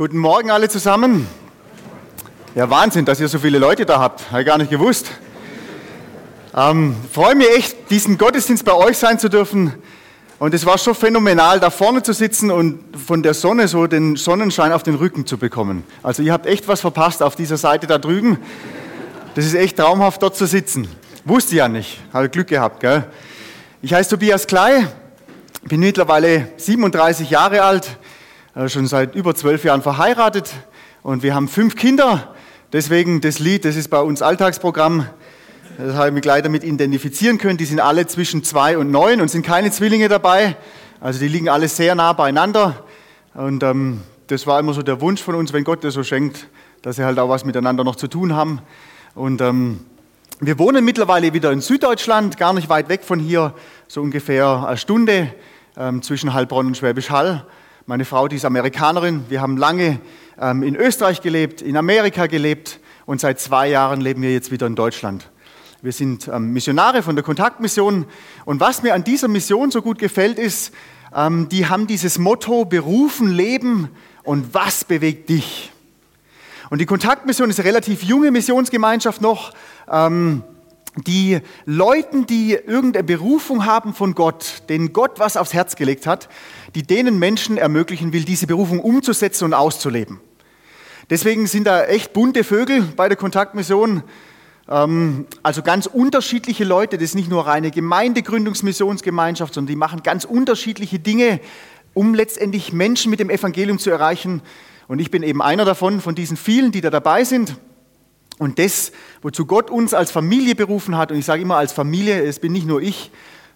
Guten Morgen alle zusammen. Ja, Wahnsinn, dass ihr so viele Leute da habt. Habe ich gar nicht gewusst. Ähm, freue mich echt, diesen Gottesdienst bei euch sein zu dürfen. Und es war schon phänomenal, da vorne zu sitzen und von der Sonne so den Sonnenschein auf den Rücken zu bekommen. Also ihr habt echt was verpasst auf dieser Seite da drüben. Das ist echt traumhaft, dort zu sitzen. Wusste ja nicht. Habe Glück gehabt, gell? Ich heiße Tobias Klei, bin mittlerweile 37 Jahre alt, schon seit über zwölf Jahren verheiratet und wir haben fünf Kinder. Deswegen das Lied, das ist bei uns Alltagsprogramm. Das habe ich mich gleich damit identifizieren können. Die sind alle zwischen zwei und neun und sind keine Zwillinge dabei. Also die liegen alle sehr nah beieinander. Und ähm, das war immer so der Wunsch von uns, wenn Gott das so schenkt, dass sie halt auch was miteinander noch zu tun haben. Und ähm, wir wohnen mittlerweile wieder in Süddeutschland, gar nicht weit weg von hier, so ungefähr eine Stunde ähm, zwischen Heilbronn und Schwäbisch Hall. Meine Frau, die ist Amerikanerin. Wir haben lange ähm, in Österreich gelebt, in Amerika gelebt und seit zwei Jahren leben wir jetzt wieder in Deutschland. Wir sind ähm, Missionare von der Kontaktmission. Und was mir an dieser Mission so gut gefällt, ist, ähm, die haben dieses Motto berufen, leben und was bewegt dich? Und die Kontaktmission ist eine relativ junge Missionsgemeinschaft noch. Ähm, die Leuten, die irgendeine Berufung haben von Gott, denen Gott was aufs Herz gelegt hat, die denen Menschen ermöglichen will, diese Berufung umzusetzen und auszuleben. Deswegen sind da echt bunte Vögel bei der Kontaktmission. Ähm, also ganz unterschiedliche Leute, das ist nicht nur reine Gemeindegründungsmissionsgemeinschaft, sondern die machen ganz unterschiedliche Dinge, um letztendlich Menschen mit dem Evangelium zu erreichen. Und ich bin eben einer davon, von diesen vielen, die da dabei sind. Und das, wozu Gott uns als Familie berufen hat, und ich sage immer als Familie, es bin nicht nur ich,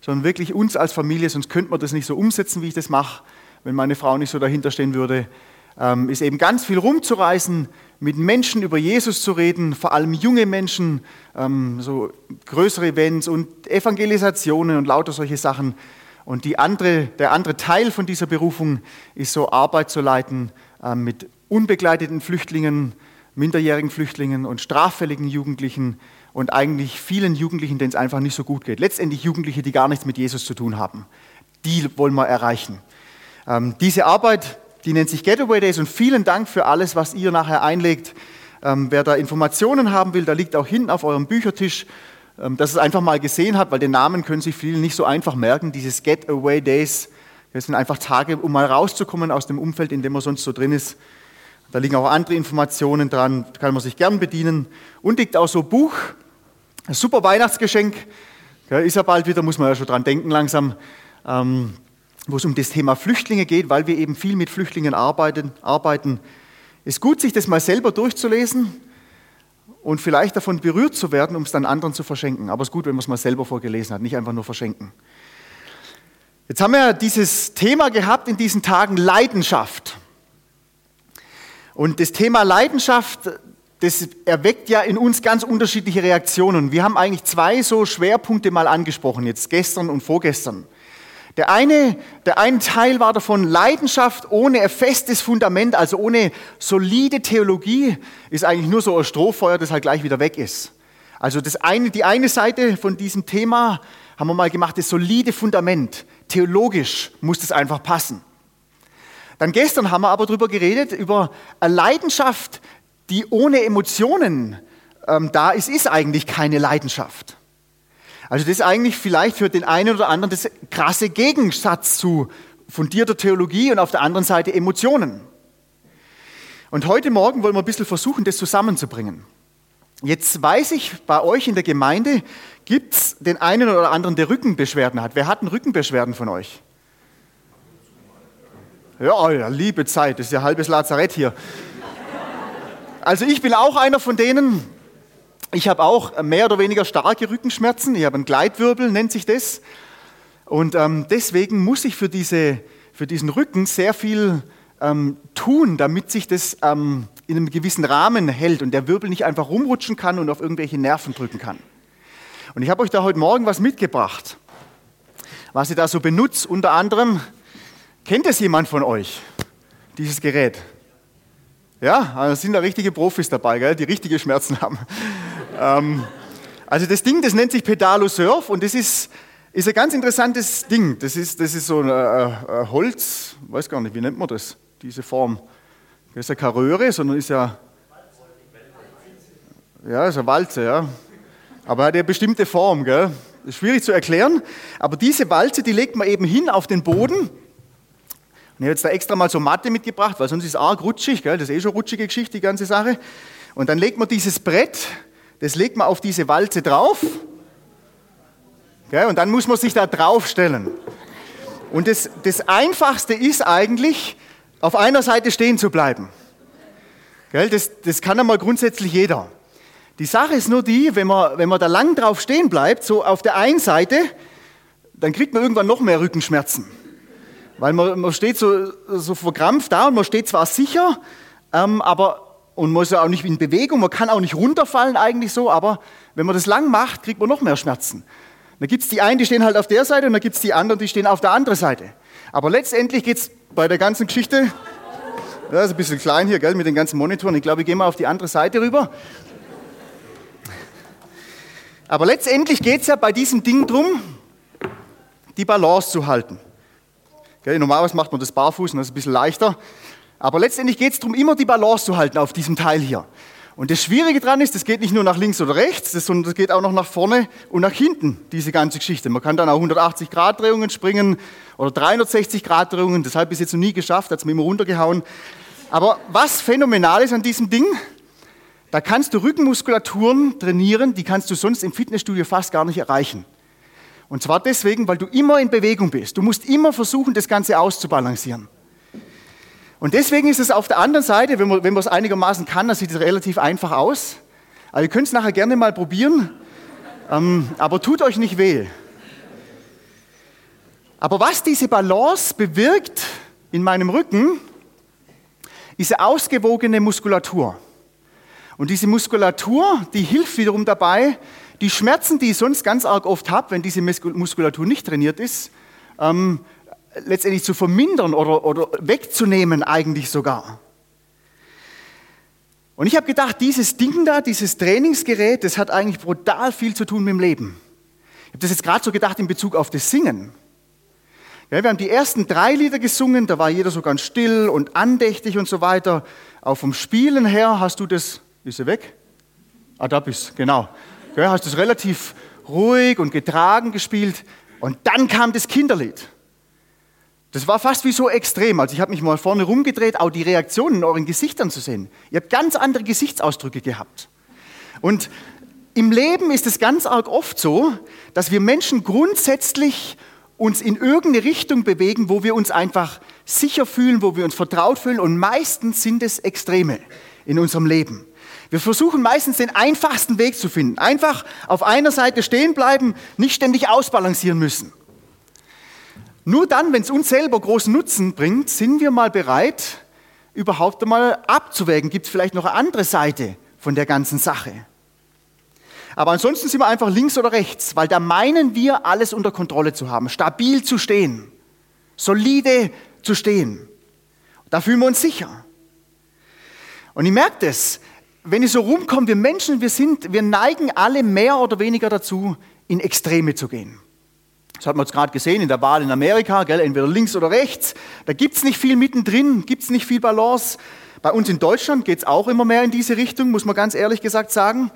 sondern wirklich uns als Familie, sonst könnte man das nicht so umsetzen, wie ich das mache, wenn meine Frau nicht so dahinter stehen würde, ähm, ist eben ganz viel rumzureisen, mit Menschen über Jesus zu reden, vor allem junge Menschen, ähm, so größere Events und Evangelisationen und lauter solche Sachen. Und andere, der andere Teil von dieser Berufung ist so Arbeit zu leiten ähm, mit unbegleiteten Flüchtlingen, minderjährigen Flüchtlingen und straffälligen Jugendlichen und eigentlich vielen Jugendlichen, denen es einfach nicht so gut geht. Letztendlich Jugendliche, die gar nichts mit Jesus zu tun haben. Die wollen wir erreichen. Ähm, diese Arbeit, die nennt sich Getaway Days und vielen Dank für alles, was ihr nachher einlegt. Ähm, wer da Informationen haben will, da liegt auch hinten auf eurem Büchertisch, ähm, dass es einfach mal gesehen hat, weil den Namen können sich viele nicht so einfach merken. Dieses Getaway Days, das sind einfach Tage, um mal rauszukommen aus dem Umfeld, in dem man sonst so drin ist. Da liegen auch andere Informationen dran, kann man sich gern bedienen. Und liegt auch so Buch, ein super Weihnachtsgeschenk. Ja, ist ja bald wieder, muss man ja schon dran denken langsam, ähm, wo es um das Thema Flüchtlinge geht, weil wir eben viel mit Flüchtlingen arbeiten. arbeiten. Ist gut, sich das mal selber durchzulesen und vielleicht davon berührt zu werden, um es dann anderen zu verschenken. Aber es ist gut, wenn man es mal selber vorgelesen hat, nicht einfach nur verschenken. Jetzt haben wir dieses Thema gehabt in diesen Tagen Leidenschaft. Und das Thema Leidenschaft, das erweckt ja in uns ganz unterschiedliche Reaktionen. Wir haben eigentlich zwei so Schwerpunkte mal angesprochen, jetzt gestern und vorgestern. Der eine, der eine Teil war davon, Leidenschaft ohne ein festes Fundament, also ohne solide Theologie, ist eigentlich nur so ein Strohfeuer, das halt gleich wieder weg ist. Also das eine, die eine Seite von diesem Thema haben wir mal gemacht, das solide Fundament. Theologisch muss das einfach passen. Dann gestern haben wir aber darüber geredet, über eine Leidenschaft, die ohne Emotionen ähm, da ist, ist eigentlich keine Leidenschaft. Also das ist eigentlich vielleicht für den einen oder anderen das krasse Gegensatz zu fundierter Theologie und auf der anderen Seite Emotionen. Und heute Morgen wollen wir ein bisschen versuchen, das zusammenzubringen. Jetzt weiß ich, bei euch in der Gemeinde gibt es den einen oder anderen, der Rückenbeschwerden hat. Wer hat denn Rückenbeschwerden von euch? Ja, ja, liebe Zeit, das ist ja halbes Lazarett hier. Also ich bin auch einer von denen. Ich habe auch mehr oder weniger starke Rückenschmerzen. Ich habe einen Gleitwirbel, nennt sich das. Und ähm, deswegen muss ich für, diese, für diesen Rücken sehr viel ähm, tun, damit sich das ähm, in einem gewissen Rahmen hält und der Wirbel nicht einfach rumrutschen kann und auf irgendwelche Nerven drücken kann. Und ich habe euch da heute Morgen was mitgebracht, was ich da so benutze. Unter anderem Kennt es jemand von euch, dieses Gerät? Ja, also sind da richtige Profis dabei, gell, die richtige Schmerzen haben. ähm, also das Ding, das nennt sich Pedalo Surf und das ist, ist ein ganz interessantes Ding. Das ist, das ist so ein äh, äh, Holz, weiß gar nicht, wie nennt man das, diese Form. Das ist ja keine Röhre, sondern ist ja. Ja, ist eine Walze, ja. Aber hat ja bestimmte Form, gell? Ist schwierig zu erklären. Aber diese Walze, die legt man eben hin auf den Boden. Und ich habe jetzt da extra mal so Matte mitgebracht, weil sonst ist es arg rutschig, gell? Das ist eh schon rutschige Geschichte, die ganze Sache. Und dann legt man dieses Brett, das legt man auf diese Walze drauf. Gell? Und dann muss man sich da draufstellen. Und das, das Einfachste ist eigentlich, auf einer Seite stehen zu bleiben. Gell? Das, das kann einmal grundsätzlich jeder. Die Sache ist nur die, wenn man, wenn man da lang drauf stehen bleibt, so auf der einen Seite, dann kriegt man irgendwann noch mehr Rückenschmerzen. Weil man, man steht so, so verkrampft da und man steht zwar sicher, ähm, aber und man ist ja auch nicht in Bewegung, man kann auch nicht runterfallen eigentlich so, aber wenn man das lang macht, kriegt man noch mehr Schmerzen. Da gibt es die einen, die stehen halt auf der Seite und dann gibt es die anderen, die stehen auf der anderen Seite. Aber letztendlich geht es bei der ganzen Geschichte, das ist ein bisschen klein hier, gell, mit den ganzen Monitoren. Ich glaube, ich gehe mal auf die andere Seite rüber. Aber letztendlich geht es ja bei diesem Ding darum, die Balance zu halten. Gell, normalerweise macht man das barfuß und das ist ein bisschen leichter. Aber letztendlich geht es darum, immer die Balance zu halten auf diesem Teil hier. Und das Schwierige daran ist, das geht nicht nur nach links oder rechts, sondern das geht auch noch nach vorne und nach hinten, diese ganze Geschichte. Man kann dann auch 180 Grad Drehungen springen oder 360 Grad Drehungen. Das habe ich jetzt noch nie geschafft, hat es mir immer runtergehauen. Aber was phänomenal ist an diesem Ding, da kannst du Rückenmuskulaturen trainieren, die kannst du sonst im Fitnessstudio fast gar nicht erreichen. Und zwar deswegen, weil du immer in Bewegung bist. Du musst immer versuchen, das Ganze auszubalancieren. Und deswegen ist es auf der anderen Seite, wenn man, wenn man es einigermaßen kann, dann sieht es relativ einfach aus. Aber ihr könnt es nachher gerne mal probieren, ähm, aber tut euch nicht weh. Aber was diese Balance bewirkt in meinem Rücken, ist eine ausgewogene Muskulatur. Und diese Muskulatur, die hilft wiederum dabei, die Schmerzen, die ich sonst ganz arg oft habe, wenn diese Muskulatur nicht trainiert ist, ähm, letztendlich zu vermindern oder, oder wegzunehmen eigentlich sogar. Und ich habe gedacht, dieses Ding da, dieses Trainingsgerät, das hat eigentlich brutal viel zu tun mit dem Leben. Ich habe das jetzt gerade so gedacht in Bezug auf das Singen. Ja, wir haben die ersten drei Lieder gesungen, da war jeder so ganz still und andächtig und so weiter. Auch vom Spielen her hast du das, ist er weg? Ah, da bist genau. Ja, hast es relativ ruhig und getragen gespielt. Und dann kam das Kinderlied. Das war fast wie so extrem. Also ich habe mich mal vorne rumgedreht, auch die Reaktionen in euren Gesichtern zu sehen. Ihr habt ganz andere Gesichtsausdrücke gehabt. Und im Leben ist es ganz arg oft so, dass wir Menschen grundsätzlich uns in irgendeine Richtung bewegen, wo wir uns einfach sicher fühlen, wo wir uns vertraut fühlen. Und meistens sind es Extreme in unserem Leben. Wir versuchen meistens den einfachsten Weg zu finden. Einfach auf einer Seite stehen bleiben, nicht ständig ausbalancieren müssen. Nur dann, wenn es uns selber großen Nutzen bringt, sind wir mal bereit, überhaupt einmal abzuwägen, gibt es vielleicht noch eine andere Seite von der ganzen Sache. Aber ansonsten sind wir einfach links oder rechts, weil da meinen wir, alles unter Kontrolle zu haben, stabil zu stehen, solide zu stehen. Da fühlen wir uns sicher. Und ich merke das, wenn ich so rumkomme, wir Menschen, wir, sind, wir neigen alle mehr oder weniger dazu, in Extreme zu gehen. Das hat man jetzt gerade gesehen in der Wahl in Amerika, gell, entweder links oder rechts. Da gibt es nicht viel mittendrin, gibt es nicht viel Balance. Bei uns in Deutschland geht es auch immer mehr in diese Richtung, muss man ganz ehrlich gesagt sagen.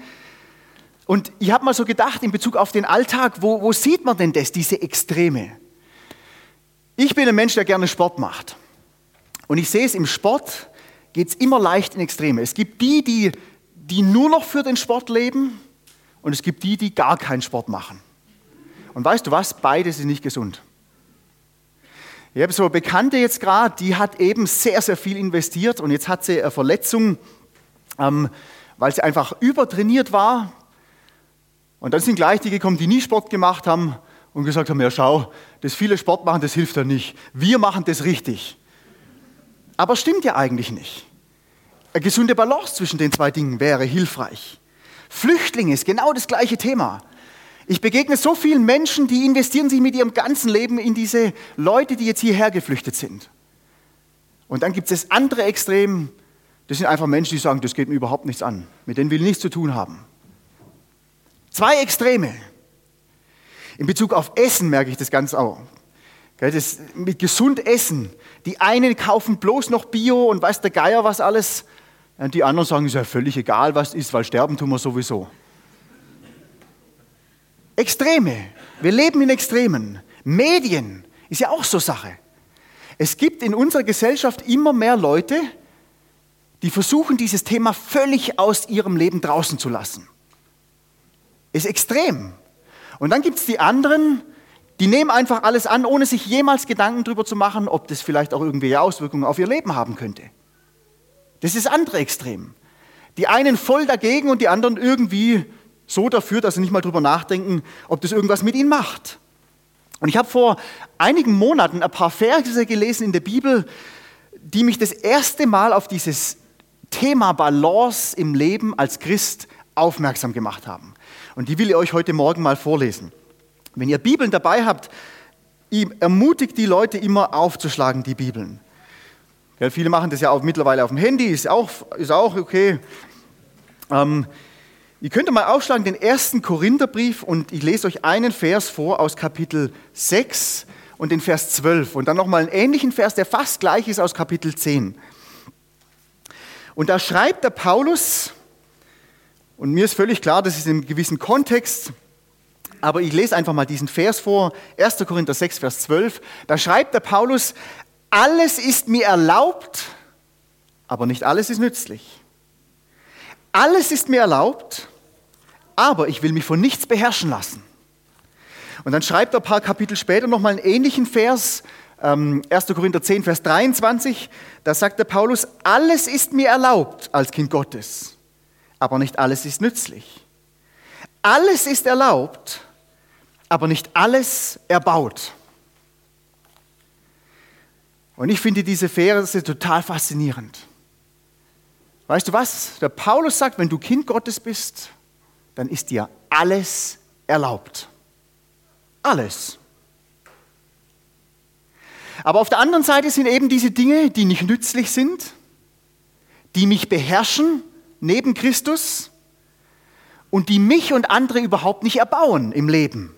Und ich habe mal so gedacht, in Bezug auf den Alltag, wo, wo sieht man denn das, diese Extreme? Ich bin ein Mensch, der gerne Sport macht. Und ich sehe es im Sport, geht es immer leicht in Extreme. Es gibt die, die, die nur noch für den Sport leben und es gibt die, die gar keinen Sport machen. Und weißt du was? Beides ist nicht gesund. Ich habe so eine Bekannte jetzt gerade, die hat eben sehr, sehr viel investiert und jetzt hat sie eine Verletzung, ähm, weil sie einfach übertrainiert war. Und dann sind gleich die gekommen, die nie Sport gemacht haben und gesagt haben, ja schau, das viele Sport machen, das hilft ja nicht. Wir machen das richtig. Aber stimmt ja eigentlich nicht. Eine gesunde Balance zwischen den zwei Dingen wäre hilfreich. Flüchtlinge ist genau das gleiche Thema. Ich begegne so vielen Menschen, die investieren sich mit ihrem ganzen Leben in diese Leute, die jetzt hierher geflüchtet sind. Und dann gibt es das andere Extrem, das sind einfach Menschen, die sagen, das geht mir überhaupt nichts an. Mit denen will ich nichts zu tun haben. Zwei Extreme. In Bezug auf Essen merke ich das ganz auch. Das mit gesund essen. Die einen kaufen bloß noch Bio und weiß der Geier was alles. Und die anderen sagen, es ist ja völlig egal, was ist, weil sterben tun wir sowieso. Extreme. Wir leben in Extremen. Medien ist ja auch so Sache. Es gibt in unserer Gesellschaft immer mehr Leute, die versuchen, dieses Thema völlig aus ihrem Leben draußen zu lassen. Ist extrem. Und dann gibt es die anderen, die nehmen einfach alles an, ohne sich jemals Gedanken darüber zu machen, ob das vielleicht auch irgendwelche Auswirkungen auf ihr Leben haben könnte. Das ist das andere Extrem. Die einen voll dagegen und die anderen irgendwie so dafür, dass sie nicht mal darüber nachdenken, ob das irgendwas mit ihnen macht. Und ich habe vor einigen Monaten ein paar Verse gelesen in der Bibel, die mich das erste Mal auf dieses Thema Balance im Leben als Christ aufmerksam gemacht haben. Und die will ich euch heute Morgen mal vorlesen. Wenn ihr Bibeln dabei habt, ermutigt die Leute immer aufzuschlagen, die Bibeln. Ja, viele machen das ja auch mittlerweile auf dem Handy, ist auch, ist auch okay. Ähm, Ihr könnt mal aufschlagen den ersten Korintherbrief und ich lese euch einen Vers vor aus Kapitel 6 und den Vers 12 und dann nochmal einen ähnlichen Vers, der fast gleich ist aus Kapitel 10. Und da schreibt der Paulus, und mir ist völlig klar, das ist in einem gewissen Kontext, aber ich lese einfach mal diesen Vers vor, 1. Korinther 6, Vers 12, da schreibt der Paulus, alles ist mir erlaubt, aber nicht alles ist nützlich. Alles ist mir erlaubt, aber ich will mich von nichts beherrschen lassen. Und dann schreibt er ein paar Kapitel später nochmal einen ähnlichen Vers, 1. Ähm, Korinther 10, Vers 23. Da sagt der Paulus, alles ist mir erlaubt als Kind Gottes, aber nicht alles ist nützlich. Alles ist erlaubt, aber nicht alles erbaut. Und ich finde diese Verse total faszinierend. Weißt du was? Der Paulus sagt, wenn du Kind Gottes bist, dann ist dir alles erlaubt. Alles. Aber auf der anderen Seite sind eben diese Dinge, die nicht nützlich sind, die mich beherrschen neben Christus und die mich und andere überhaupt nicht erbauen im Leben.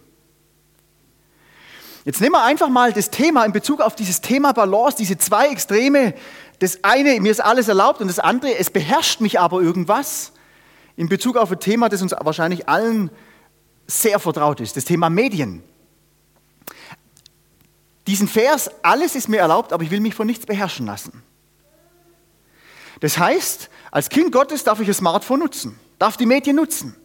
Jetzt nehmen wir einfach mal das Thema in Bezug auf dieses Thema Balance, diese zwei Extreme, das eine, mir ist alles erlaubt und das andere, es beherrscht mich aber irgendwas in Bezug auf ein Thema, das uns wahrscheinlich allen sehr vertraut ist, das Thema Medien. Diesen Vers, alles ist mir erlaubt, aber ich will mich von nichts beherrschen lassen. Das heißt, als Kind Gottes darf ich ein Smartphone nutzen, darf die Medien nutzen.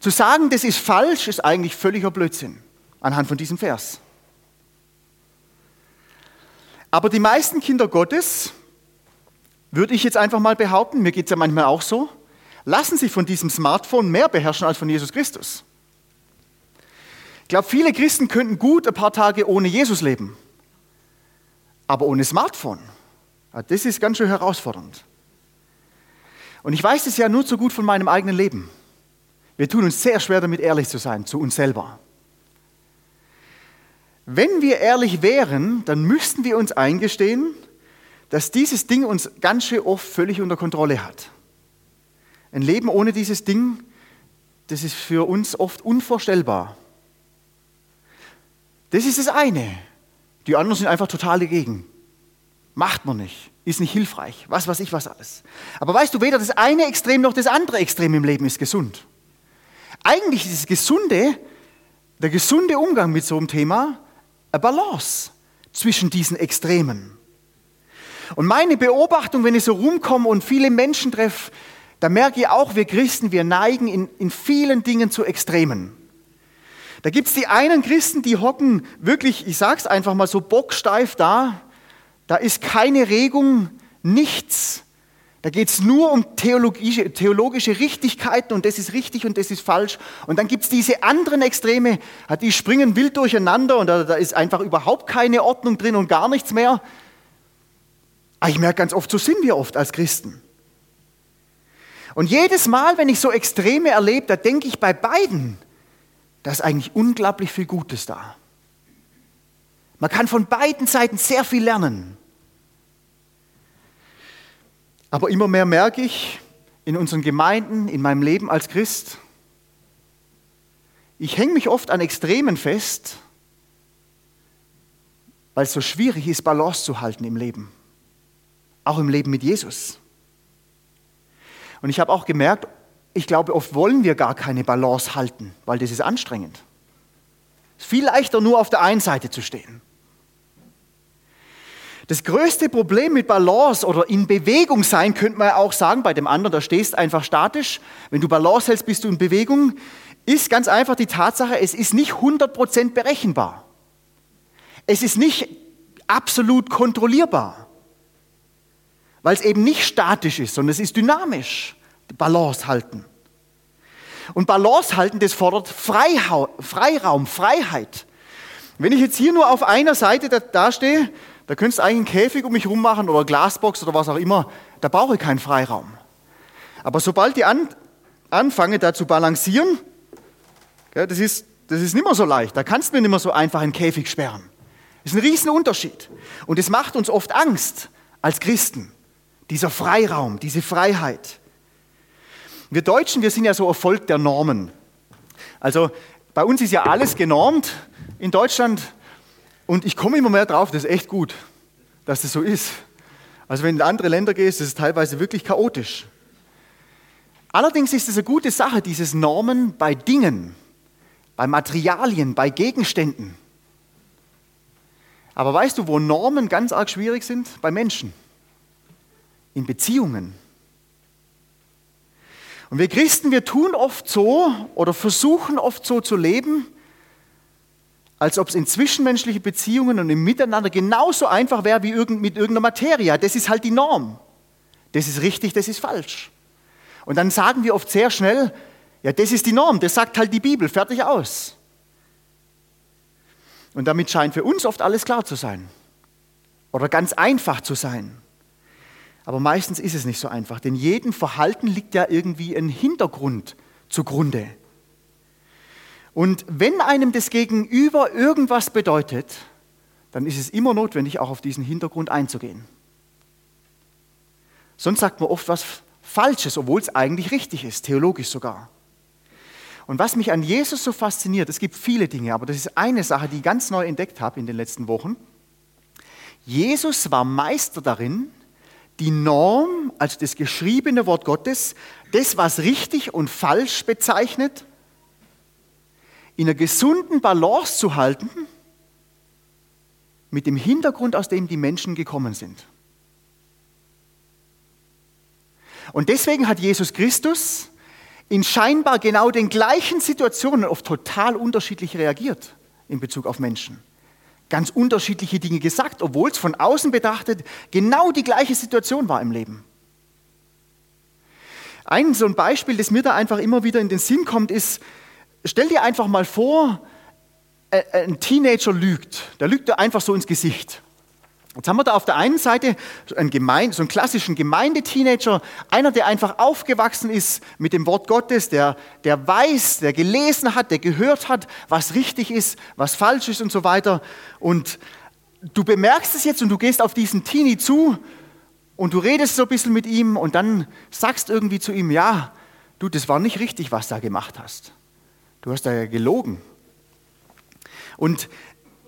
Zu sagen, das ist falsch, ist eigentlich völliger Blödsinn anhand von diesem Vers. Aber die meisten Kinder Gottes würde ich jetzt einfach mal behaupten, mir geht es ja manchmal auch so, lassen sich von diesem Smartphone mehr beherrschen als von Jesus Christus. Ich glaube, viele Christen könnten gut ein paar Tage ohne Jesus leben, aber ohne Smartphone. Das ist ganz schön herausfordernd. Und ich weiß es ja nur so gut von meinem eigenen Leben. Wir tun uns sehr schwer damit, ehrlich zu sein, zu uns selber. Wenn wir ehrlich wären, dann müssten wir uns eingestehen, dass dieses Ding uns ganz schön oft völlig unter Kontrolle hat. Ein Leben ohne dieses Ding, das ist für uns oft unvorstellbar. Das ist das eine. Die anderen sind einfach total dagegen. Macht man nicht, ist nicht hilfreich, was weiß ich was alles. Aber weißt du, weder das eine Extrem noch das andere Extrem im Leben ist gesund. Eigentlich ist das Gesunde, der gesunde Umgang mit so einem Thema, eine Balance zwischen diesen Extremen. Und meine Beobachtung, wenn ich so rumkomme und viele Menschen treffe, da merke ich auch, wir Christen, wir neigen in, in vielen Dingen zu Extremen. Da gibt es die einen Christen, die hocken wirklich, ich sage es einfach mal so, bocksteif da. Da ist keine Regung, nichts. Da geht es nur um theologische, theologische Richtigkeiten und das ist richtig und das ist falsch. Und dann gibt es diese anderen Extreme, die springen wild durcheinander und da, da ist einfach überhaupt keine Ordnung drin und gar nichts mehr. Aber ich merke ganz oft, so sind wir oft als Christen. Und jedes Mal, wenn ich so Extreme erlebe, da denke ich bei beiden, da ist eigentlich unglaublich viel Gutes da. Man kann von beiden Seiten sehr viel lernen. Aber immer mehr merke ich in unseren Gemeinden, in meinem Leben als Christ, ich hänge mich oft an Extremen fest, weil es so schwierig ist, Balance zu halten im Leben. Auch im Leben mit Jesus. Und ich habe auch gemerkt, ich glaube, oft wollen wir gar keine Balance halten, weil das ist anstrengend. Es ist viel leichter, nur auf der einen Seite zu stehen. Das größte Problem mit Balance oder in Bewegung sein, könnte man auch sagen, bei dem anderen, da stehst einfach statisch. Wenn du Balance hältst, bist du in Bewegung. Ist ganz einfach die Tatsache, es ist nicht 100% berechenbar. Es ist nicht absolut kontrollierbar, weil es eben nicht statisch ist, sondern es ist dynamisch. Balance halten. Und Balance halten, das fordert Freiraum, Freiheit. Wenn ich jetzt hier nur auf einer Seite da, da stehe, da könntest du eigentlich einen Käfig um mich herum machen oder Glasbox oder was auch immer, da brauche ich keinen Freiraum. Aber sobald ich an, anfange, da zu balancieren, ja, das, ist, das ist nicht mehr so leicht. Da kannst du mir nicht mehr so einfach einen Käfig sperren. Das ist ein Riesenunterschied. Und es macht uns oft Angst als Christen, dieser Freiraum, diese Freiheit. Wir Deutschen, wir sind ja so Erfolg der Normen. Also bei uns ist ja alles genormt in Deutschland und ich komme immer mehr drauf, das ist echt gut, dass das so ist. Also wenn du in andere Länder gehst, ist teilweise wirklich chaotisch. Allerdings ist es eine gute Sache, dieses Normen bei Dingen, bei Materialien, bei Gegenständen. Aber weißt du, wo Normen ganz arg schwierig sind? Bei Menschen, in Beziehungen. Und wir Christen, wir tun oft so oder versuchen oft so zu leben, als ob es in zwischenmenschlichen Beziehungen und im Miteinander genauso einfach wäre wie mit irgendeiner Materie. Das ist halt die Norm. Das ist richtig, das ist falsch. Und dann sagen wir oft sehr schnell, ja, das ist die Norm, das sagt halt die Bibel, fertig aus. Und damit scheint für uns oft alles klar zu sein oder ganz einfach zu sein. Aber meistens ist es nicht so einfach, denn jedem Verhalten liegt ja irgendwie ein Hintergrund zugrunde. Und wenn einem das Gegenüber irgendwas bedeutet, dann ist es immer notwendig, auch auf diesen Hintergrund einzugehen. Sonst sagt man oft was Falsches, obwohl es eigentlich richtig ist, theologisch sogar. Und was mich an Jesus so fasziniert, es gibt viele Dinge, aber das ist eine Sache, die ich ganz neu entdeckt habe in den letzten Wochen. Jesus war Meister darin, die Norm, also das geschriebene Wort Gottes, das, was richtig und falsch bezeichnet, in einer gesunden Balance zu halten mit dem Hintergrund, aus dem die Menschen gekommen sind. Und deswegen hat Jesus Christus in scheinbar genau den gleichen Situationen oft total unterschiedlich reagiert in Bezug auf Menschen. Ganz unterschiedliche Dinge gesagt, obwohl es von außen betrachtet genau die gleiche Situation war im Leben. Ein so ein Beispiel, das mir da einfach immer wieder in den Sinn kommt, ist, stell dir einfach mal vor, ein Teenager lügt. Der lügt dir einfach so ins Gesicht. Jetzt haben wir da auf der einen Seite einen Gemeinde, so einen klassischen Gemeindeteenager, einer, der einfach aufgewachsen ist mit dem Wort Gottes, der, der weiß, der gelesen hat, der gehört hat, was richtig ist, was falsch ist und so weiter. Und du bemerkst es jetzt und du gehst auf diesen Teenie zu und du redest so ein bisschen mit ihm und dann sagst irgendwie zu ihm, ja, du, das war nicht richtig, was du da gemacht hast. Du hast da ja gelogen. Und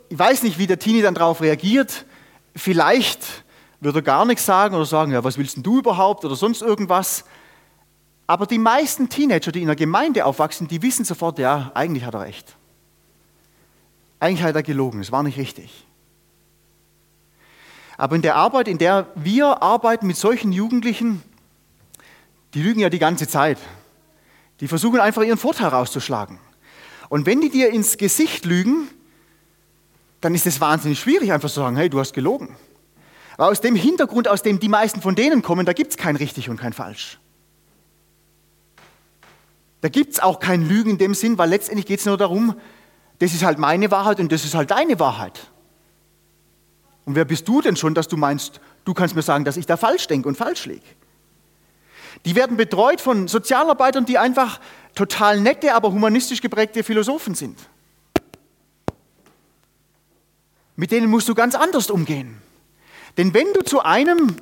ich weiß nicht, wie der Teenie dann darauf reagiert. Vielleicht wird er gar nichts sagen oder sagen, ja, was willst denn du überhaupt oder sonst irgendwas. Aber die meisten Teenager, die in der Gemeinde aufwachsen, die wissen sofort, ja, eigentlich hat er recht. Eigentlich hat er gelogen, es war nicht richtig. Aber in der Arbeit, in der wir arbeiten mit solchen Jugendlichen, die lügen ja die ganze Zeit. Die versuchen einfach ihren Vorteil rauszuschlagen. Und wenn die dir ins Gesicht lügen, dann ist es wahnsinnig schwierig, einfach zu sagen, hey, du hast gelogen. Aber aus dem Hintergrund, aus dem die meisten von denen kommen, da gibt es kein richtig und kein falsch. Da gibt es auch kein Lügen in dem Sinn, weil letztendlich geht es nur darum, das ist halt meine Wahrheit und das ist halt deine Wahrheit. Und wer bist du denn schon, dass du meinst, du kannst mir sagen, dass ich da falsch denke und falsch liege? Die werden betreut von Sozialarbeitern, die einfach total nette, aber humanistisch geprägte Philosophen sind. Mit denen musst du ganz anders umgehen. Denn wenn du zu einem,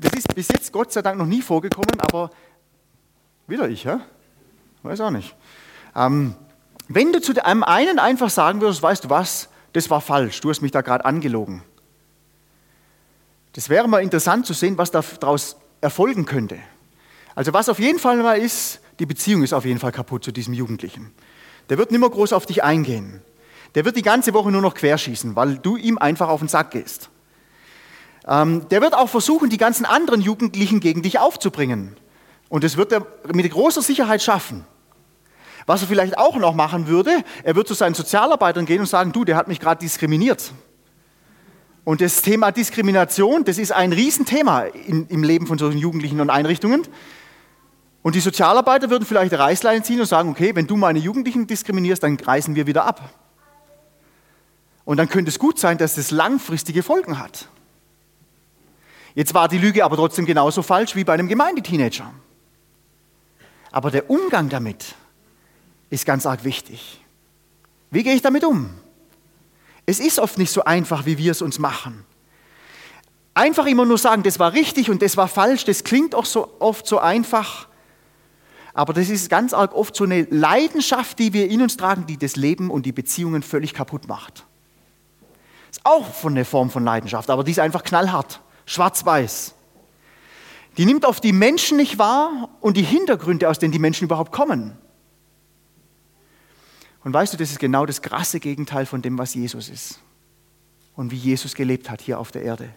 das ist bis jetzt Gott sei Dank noch nie vorgekommen, aber wieder ich, ja? Weiß auch nicht. Ähm, wenn du zu einem einen einfach sagen würdest, weißt du was, das war falsch, du hast mich da gerade angelogen. Das wäre mal interessant zu sehen, was daraus erfolgen könnte. Also was auf jeden Fall mal ist, die Beziehung ist auf jeden Fall kaputt zu diesem Jugendlichen. Der wird nicht mehr groß auf dich eingehen. Der wird die ganze Woche nur noch querschießen, weil du ihm einfach auf den Sack gehst. Ähm, der wird auch versuchen, die ganzen anderen Jugendlichen gegen dich aufzubringen. Und das wird er mit großer Sicherheit schaffen. Was er vielleicht auch noch machen würde, er wird zu seinen Sozialarbeitern gehen und sagen, du, der hat mich gerade diskriminiert. Und das Thema Diskrimination, das ist ein Riesenthema in, im Leben von solchen Jugendlichen und Einrichtungen. Und die Sozialarbeiter würden vielleicht eine Reißleine ziehen und sagen, okay, wenn du meine Jugendlichen diskriminierst, dann reißen wir wieder ab. Und dann könnte es gut sein, dass das langfristige Folgen hat. Jetzt war die Lüge aber trotzdem genauso falsch wie bei einem Gemeindeteenager. Aber der Umgang damit ist ganz arg wichtig. Wie gehe ich damit um? Es ist oft nicht so einfach, wie wir es uns machen. Einfach immer nur sagen, das war richtig und das war falsch, das klingt auch so oft so einfach. Aber das ist ganz arg oft so eine Leidenschaft, die wir in uns tragen, die das Leben und die Beziehungen völlig kaputt macht. Ist auch von einer Form von Leidenschaft, aber die ist einfach knallhart, schwarz-weiß. Die nimmt auf die Menschen nicht wahr und die Hintergründe, aus denen die Menschen überhaupt kommen. Und weißt du, das ist genau das krasse Gegenteil von dem, was Jesus ist und wie Jesus gelebt hat hier auf der Erde.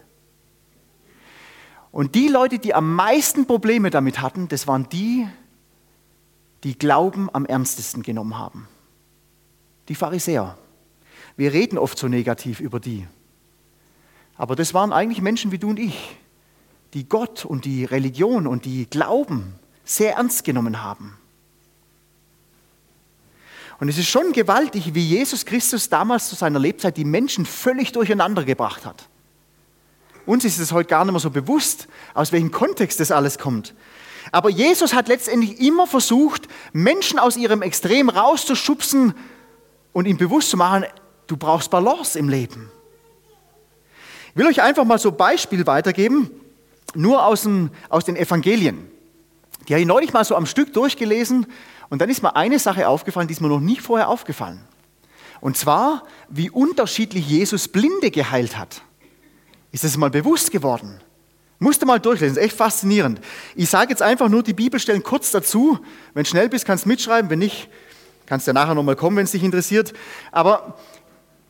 Und die Leute, die am meisten Probleme damit hatten, das waren die, die Glauben am ernstesten genommen haben. Die Pharisäer. Wir reden oft so negativ über die. Aber das waren eigentlich Menschen wie du und ich, die Gott und die Religion und die Glauben sehr ernst genommen haben. Und es ist schon gewaltig, wie Jesus Christus damals zu seiner Lebzeit die Menschen völlig durcheinander gebracht hat. Uns ist es heute gar nicht mehr so bewusst, aus welchem Kontext das alles kommt. Aber Jesus hat letztendlich immer versucht, Menschen aus ihrem Extrem rauszuschubsen und ihm bewusst zu machen, du brauchst Balance im Leben. Ich will euch einfach mal so ein Beispiel weitergeben, nur aus, dem, aus den Evangelien. Die habe ich neulich mal so am Stück durchgelesen und dann ist mir eine Sache aufgefallen, die ist mir noch nie vorher aufgefallen. Und zwar, wie unterschiedlich Jesus Blinde geheilt hat. Ist das mal bewusst geworden? Musst du mal durchlesen, ist echt faszinierend. Ich sage jetzt einfach nur die Bibelstellen kurz dazu. Wenn du schnell bist, kannst du mitschreiben. Wenn nicht, kannst du ja nachher nochmal kommen, wenn es dich interessiert. Aber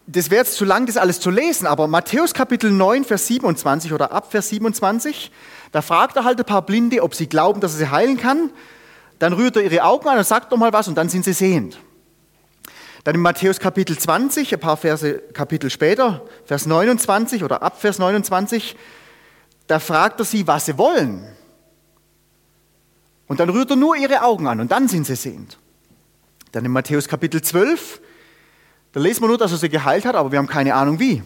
das wäre jetzt zu lang, das alles zu lesen. Aber Matthäus Kapitel 9, Vers 27 oder ab Vers 27, da fragt er halt ein paar Blinde, ob sie glauben, dass er sie heilen kann. Dann rührt er ihre Augen an und sagt nochmal was und dann sind sie sehend. Dann in Matthäus Kapitel 20, ein paar Verse Kapitel später, Vers 29 oder ab Vers 29, da fragt er sie, was sie wollen. Und dann rührt er nur ihre Augen an und dann sind sie sehend. Dann in Matthäus Kapitel 12, da lesen wir nur, dass er sie geheilt hat, aber wir haben keine Ahnung wie.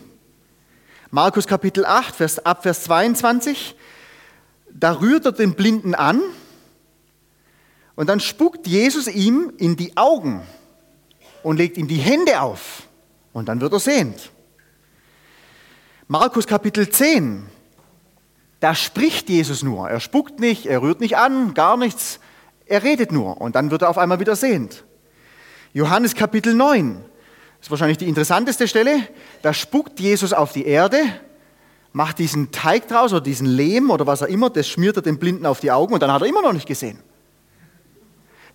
Markus Kapitel 8, Vers, ab Vers 22, da rührt er den Blinden an und dann spuckt Jesus ihm in die Augen und legt ihm die Hände auf und dann wird er sehend. Markus Kapitel 10, da spricht Jesus nur. Er spuckt nicht, er rührt nicht an, gar nichts. Er redet nur und dann wird er auf einmal wieder sehend. Johannes Kapitel 9, das ist wahrscheinlich die interessanteste Stelle. Da spuckt Jesus auf die Erde, macht diesen Teig draus oder diesen Lehm oder was auch immer, das schmiert er dem Blinden auf die Augen und dann hat er immer noch nicht gesehen.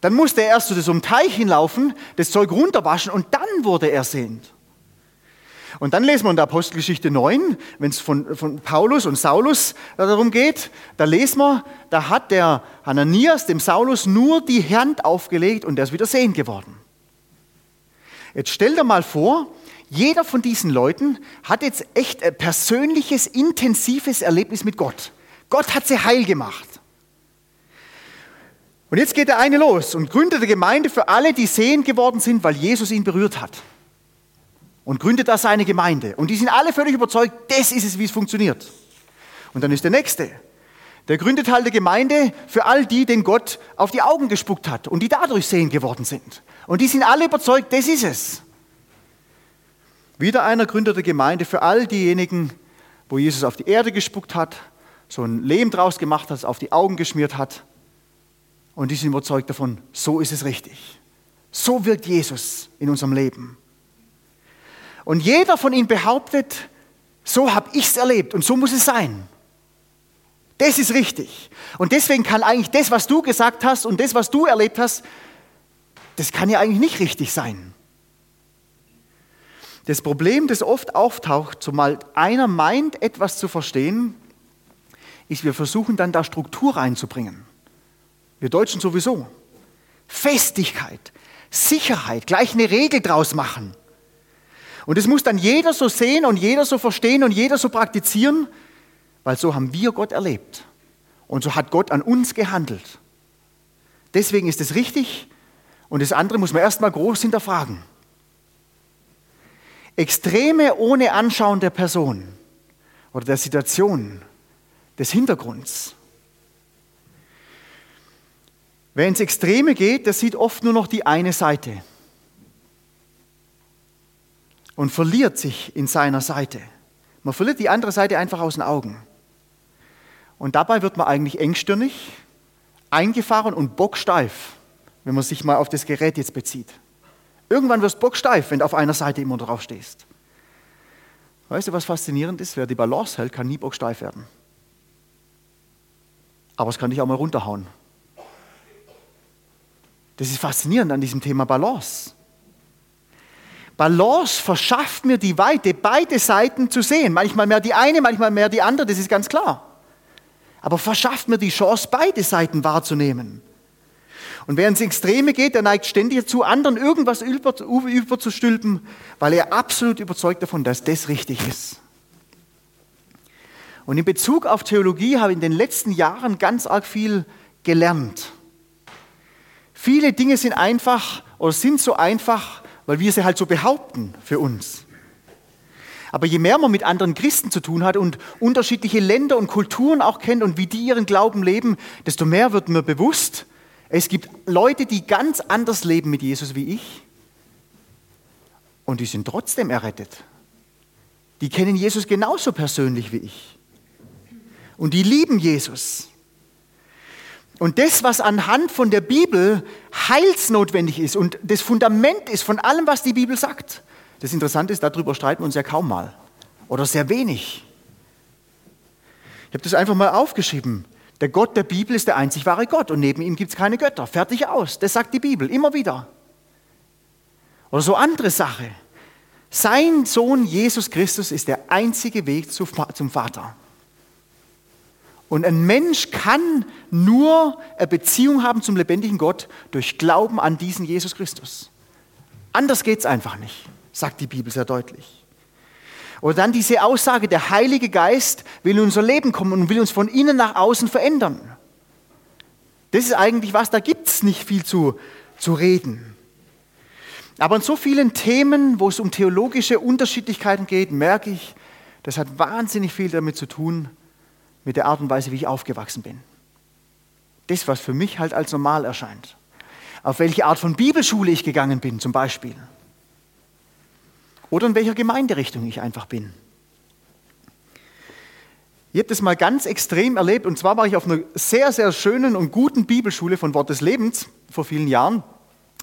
Dann musste er erst zu einem Teich hinlaufen, das Zeug runterwaschen und dann wurde er sehend. Und dann lesen wir in der Apostelgeschichte 9, wenn es von, von Paulus und Saulus darum geht, da lesen wir, da hat der Hananias dem Saulus nur die Hand aufgelegt und er ist wieder sehend geworden. Jetzt stell dir mal vor, jeder von diesen Leuten hat jetzt echt ein persönliches, intensives Erlebnis mit Gott. Gott hat sie heil gemacht. Und jetzt geht der eine los und gründet eine Gemeinde für alle, die sehend geworden sind, weil Jesus ihn berührt hat und gründet da seine Gemeinde. Und die sind alle völlig überzeugt, das ist es, wie es funktioniert. Und dann ist der Nächste. Der gründet halt eine Gemeinde für all die, den Gott auf die Augen gespuckt hat und die dadurch sehend geworden sind. Und die sind alle überzeugt, das ist es. Wieder einer gründet eine Gemeinde für all diejenigen, wo Jesus auf die Erde gespuckt hat, so ein Lehm draus gemacht hat, auf die Augen geschmiert hat. Und die sind überzeugt davon, so ist es richtig. So wirkt Jesus in unserem Leben. Und jeder von ihnen behauptet, so habe ich es erlebt und so muss es sein. Das ist richtig. Und deswegen kann eigentlich das, was du gesagt hast und das, was du erlebt hast, das kann ja eigentlich nicht richtig sein. Das Problem, das oft auftaucht, zumal einer meint, etwas zu verstehen, ist, wir versuchen dann da Struktur reinzubringen. Wir Deutschen sowieso. Festigkeit, Sicherheit, gleich eine Regel draus machen. Und das muss dann jeder so sehen und jeder so verstehen und jeder so praktizieren, weil so haben wir Gott erlebt. Und so hat Gott an uns gehandelt. Deswegen ist es richtig und das andere muss man erstmal groß hinterfragen. Extreme ohne Anschauen der Person oder der Situation, des Hintergrunds. Wer ins Extreme geht, der sieht oft nur noch die eine Seite und verliert sich in seiner Seite. Man verliert die andere Seite einfach aus den Augen. Und dabei wird man eigentlich engstirnig, eingefahren und bocksteif, wenn man sich mal auf das Gerät jetzt bezieht. Irgendwann wirst du bocksteif, wenn du auf einer Seite immer drauf stehst. Weißt du, was faszinierend ist? Wer die Balance hält, kann nie bocksteif werden. Aber es kann dich auch mal runterhauen. Das ist faszinierend an diesem Thema Balance. Balance verschafft mir die Weite, beide Seiten zu sehen. Manchmal mehr die eine, manchmal mehr die andere, das ist ganz klar aber verschafft mir die Chance, beide Seiten wahrzunehmen. Und wer ins Extreme geht, der neigt ständig dazu, anderen irgendwas über, überzustülpen, weil er absolut überzeugt davon, dass das richtig ist. Und in Bezug auf Theologie habe ich in den letzten Jahren ganz arg viel gelernt. Viele Dinge sind einfach oder sind so einfach, weil wir sie halt so behaupten für uns. Aber je mehr man mit anderen Christen zu tun hat und unterschiedliche Länder und Kulturen auch kennt und wie die ihren Glauben leben, desto mehr wird mir bewusst, es gibt Leute, die ganz anders leben mit Jesus wie ich und die sind trotzdem errettet. Die kennen Jesus genauso persönlich wie ich. Und die lieben Jesus. Und das, was anhand von der Bibel heilsnotwendig ist und das Fundament ist von allem, was die Bibel sagt, das Interessante ist, darüber streiten wir uns ja kaum mal oder sehr wenig. Ich habe das einfach mal aufgeschrieben. Der Gott der Bibel ist der einzig wahre Gott und neben ihm gibt es keine Götter. Fertig aus. Das sagt die Bibel immer wieder. Oder so andere Sache. Sein Sohn Jesus Christus ist der einzige Weg zum Vater. Und ein Mensch kann nur eine Beziehung haben zum lebendigen Gott durch Glauben an diesen Jesus Christus. Anders geht es einfach nicht sagt die Bibel sehr deutlich. Oder dann diese Aussage, der Heilige Geist will in unser Leben kommen und will uns von innen nach außen verändern. Das ist eigentlich was, da gibt es nicht viel zu, zu reden. Aber in so vielen Themen, wo es um theologische Unterschiedlichkeiten geht, merke ich, das hat wahnsinnig viel damit zu tun, mit der Art und Weise, wie ich aufgewachsen bin. Das, was für mich halt als normal erscheint. Auf welche Art von Bibelschule ich gegangen bin, zum Beispiel oder in welcher Gemeinderichtung ich einfach bin. Ich habe das mal ganz extrem erlebt und zwar war ich auf einer sehr, sehr schönen und guten Bibelschule von Wort des Lebens vor vielen Jahren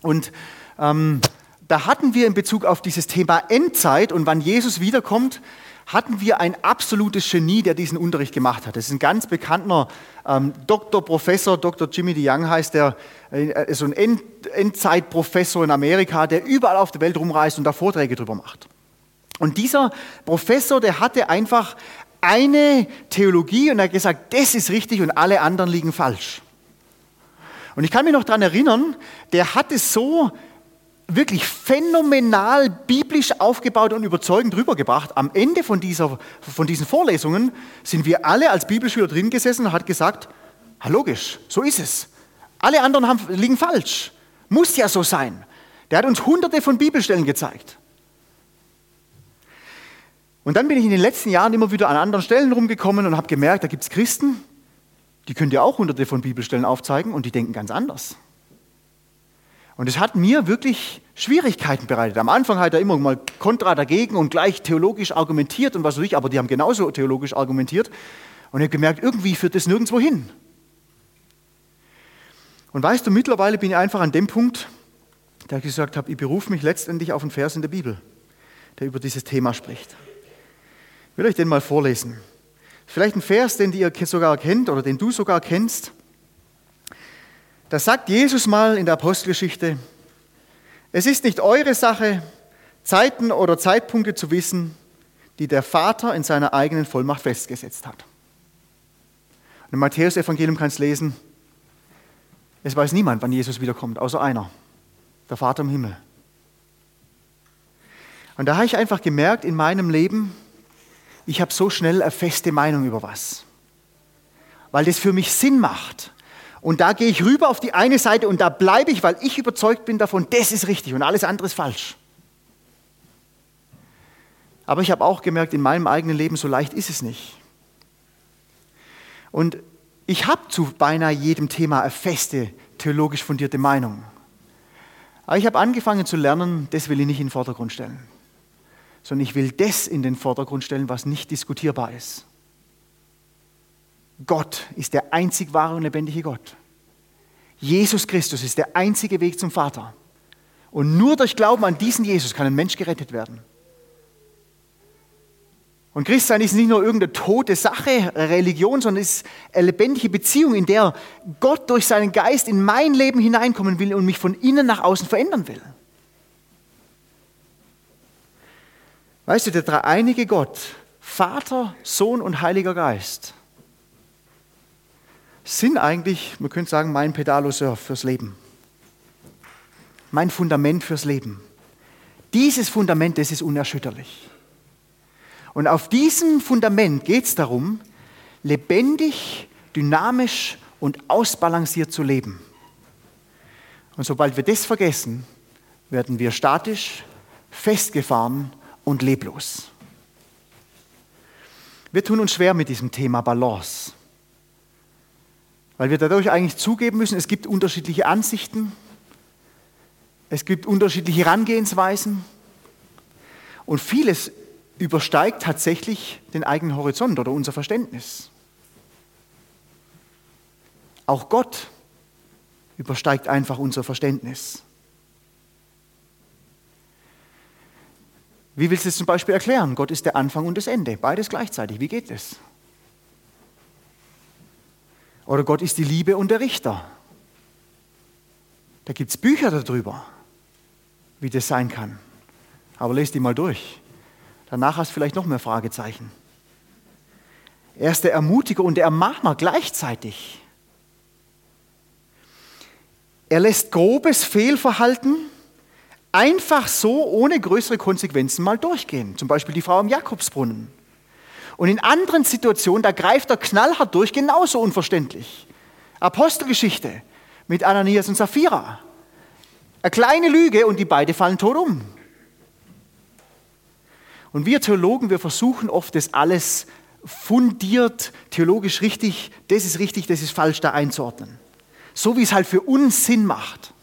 und ähm, da hatten wir in Bezug auf dieses Thema Endzeit und wann Jesus wiederkommt, hatten wir ein absolutes Genie, der diesen Unterricht gemacht hat. Das ist ein ganz bekannter ähm, Doktor, Professor, Dr. Jimmy DeYoung heißt der, äh, so ein End, Endzeitprofessor in Amerika, der überall auf der Welt rumreist und da Vorträge drüber macht. Und dieser Professor, der hatte einfach eine Theologie und er hat gesagt, das ist richtig und alle anderen liegen falsch. Und ich kann mich noch daran erinnern, der hat es so wirklich phänomenal biblisch aufgebaut und überzeugend rübergebracht. Am Ende von, dieser, von diesen Vorlesungen sind wir alle als Bibelschüler drin gesessen und hat gesagt, ja, logisch, so ist es. Alle anderen haben, liegen falsch. Muss ja so sein. Der hat uns hunderte von Bibelstellen gezeigt. Und dann bin ich in den letzten Jahren immer wieder an anderen Stellen rumgekommen und habe gemerkt, da gibt es Christen, die können dir auch hunderte von Bibelstellen aufzeigen und die denken ganz anders. Und es hat mir wirklich Schwierigkeiten bereitet. Am Anfang hat er immer mal kontra dagegen und gleich theologisch argumentiert und was weiß ich, aber die haben genauso theologisch argumentiert. Und ich habe gemerkt, irgendwie führt das nirgendwo hin. Und weißt du, mittlerweile bin ich einfach an dem Punkt, da ich gesagt habe, ich berufe mich letztendlich auf einen Vers in der Bibel. der über dieses Thema spricht. Ich will euch den mal vorlesen. Vielleicht ein Vers, den ihr sogar kennt oder den du sogar kennst. Da sagt Jesus mal in der Apostelgeschichte, es ist nicht eure Sache, Zeiten oder Zeitpunkte zu wissen, die der Vater in seiner eigenen Vollmacht festgesetzt hat. Und im Matthäus-Evangelium kannst du lesen, es weiß niemand, wann Jesus wiederkommt, außer einer, der Vater im Himmel. Und da habe ich einfach gemerkt in meinem Leben, ich habe so schnell eine feste Meinung über was, weil das für mich Sinn macht. Und da gehe ich rüber auf die eine Seite und da bleibe ich, weil ich überzeugt bin davon, das ist richtig und alles andere ist falsch. Aber ich habe auch gemerkt, in meinem eigenen Leben, so leicht ist es nicht. Und ich habe zu beinahe jedem Thema eine feste, theologisch fundierte Meinung. Aber ich habe angefangen zu lernen, das will ich nicht in den Vordergrund stellen, sondern ich will das in den Vordergrund stellen, was nicht diskutierbar ist. Gott ist der einzig wahre und lebendige Gott. Jesus Christus ist der einzige Weg zum Vater. Und nur durch Glauben an diesen Jesus kann ein Mensch gerettet werden. Und Christsein ist nicht nur irgendeine tote Sache, Religion, sondern es ist eine lebendige Beziehung, in der Gott durch seinen Geist in mein Leben hineinkommen will und mich von innen nach außen verändern will. Weißt du, der dreieinige Gott, Vater, Sohn und Heiliger Geist, sind eigentlich, man könnte sagen, mein Pedaloseur fürs Leben. Mein Fundament fürs Leben. Dieses Fundament, das ist unerschütterlich. Und auf diesem Fundament geht es darum, lebendig, dynamisch und ausbalanciert zu leben. Und sobald wir das vergessen, werden wir statisch, festgefahren und leblos. Wir tun uns schwer mit diesem Thema Balance, weil wir dadurch eigentlich zugeben müssen, es gibt unterschiedliche Ansichten, es gibt unterschiedliche Herangehensweisen und vieles übersteigt tatsächlich den eigenen Horizont oder unser Verständnis. Auch Gott übersteigt einfach unser Verständnis. Wie willst du es zum Beispiel erklären? Gott ist der Anfang und das Ende, beides gleichzeitig. Wie geht das? Oder Gott ist die Liebe und der Richter. Da gibt es Bücher darüber, wie das sein kann. Aber lest die mal durch. Danach hast du vielleicht noch mehr Fragezeichen. Er ist der Ermutiger und der Ermahner gleichzeitig. Er lässt grobes Fehlverhalten einfach so ohne größere Konsequenzen mal durchgehen. Zum Beispiel die Frau am Jakobsbrunnen. Und in anderen Situationen, da greift er knallhart durch, genauso unverständlich. Apostelgeschichte mit Ananias und Sapphira. Eine kleine Lüge und die beide fallen tot um. Und wir Theologen, wir versuchen oft, das alles fundiert, theologisch richtig, das ist richtig, das ist falsch, da einzuordnen. So wie es halt für uns Sinn macht.